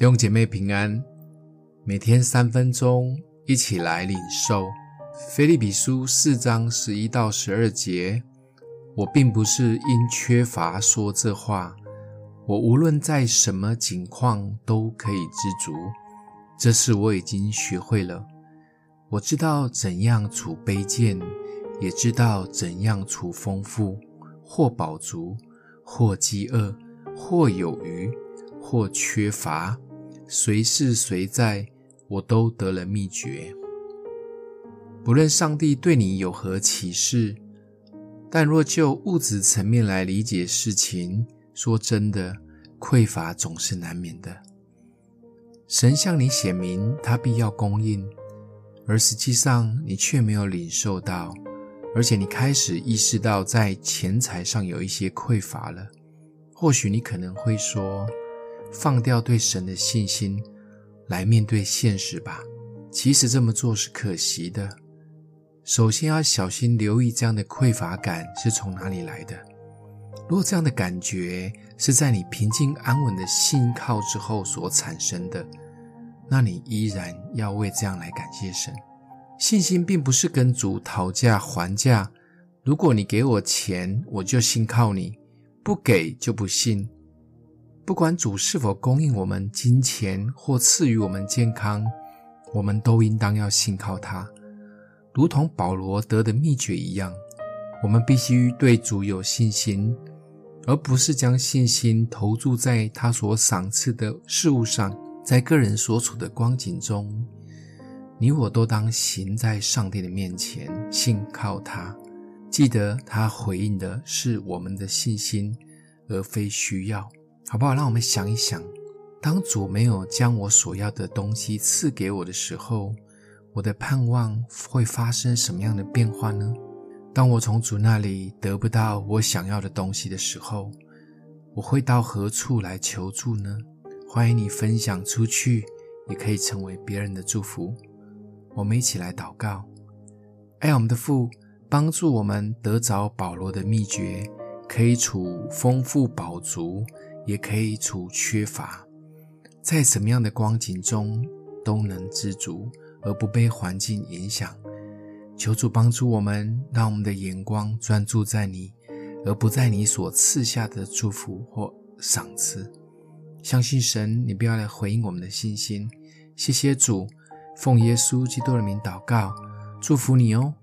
弟兄姐妹平安，每天三分钟，一起来领受。腓立比书四章十一到十二节。我并不是因缺乏说这话，我无论在什么境况都可以知足，这事我已经学会了。我知道怎样处卑贱，也知道怎样处丰富，或饱足，或饥饿，或有余，或缺乏，随是随在，我都得了秘诀。不论上帝对你有何启示，但若就物质层面来理解事情，说真的，匮乏总是难免的。神向你显明，他必要供应。而实际上，你却没有领受到，而且你开始意识到在钱财上有一些匮乏了。或许你可能会说：“放掉对神的信心，来面对现实吧。”其实这么做是可惜的。首先要小心留意这样的匮乏感是从哪里来的。如果这样的感觉是在你平静安稳的信靠之后所产生的，那你依然要为这样来感谢神。信心并不是跟主讨价还价，如果你给我钱，我就信靠你；不给就不信。不管主是否供应我们金钱或赐予我们健康，我们都应当要信靠他。如同保罗得的秘诀一样，我们必须对主有信心，而不是将信心投注在他所赏赐的事物上。在个人所处的光景中，你我都当行在上帝的面前，信靠他。记得他回应的是我们的信心，而非需要，好不好？让我们想一想，当主没有将我所要的东西赐给我的时候，我的盼望会发生什么样的变化呢？当我从主那里得不到我想要的东西的时候，我会到何处来求助呢？欢迎你分享出去，也可以成为别人的祝福。我们一起来祷告：爱我们的父，帮助我们得着保罗的秘诀，可以处丰富饱足，也可以处缺乏，在什么样的光景中都能知足，而不被环境影响。求主帮助我们，让我们的眼光专注在你，而不在你所赐下的祝福或赏赐。相信神，你不要来回应我们的信心。谢谢主，奉耶稣基督的名祷告，祝福你哦。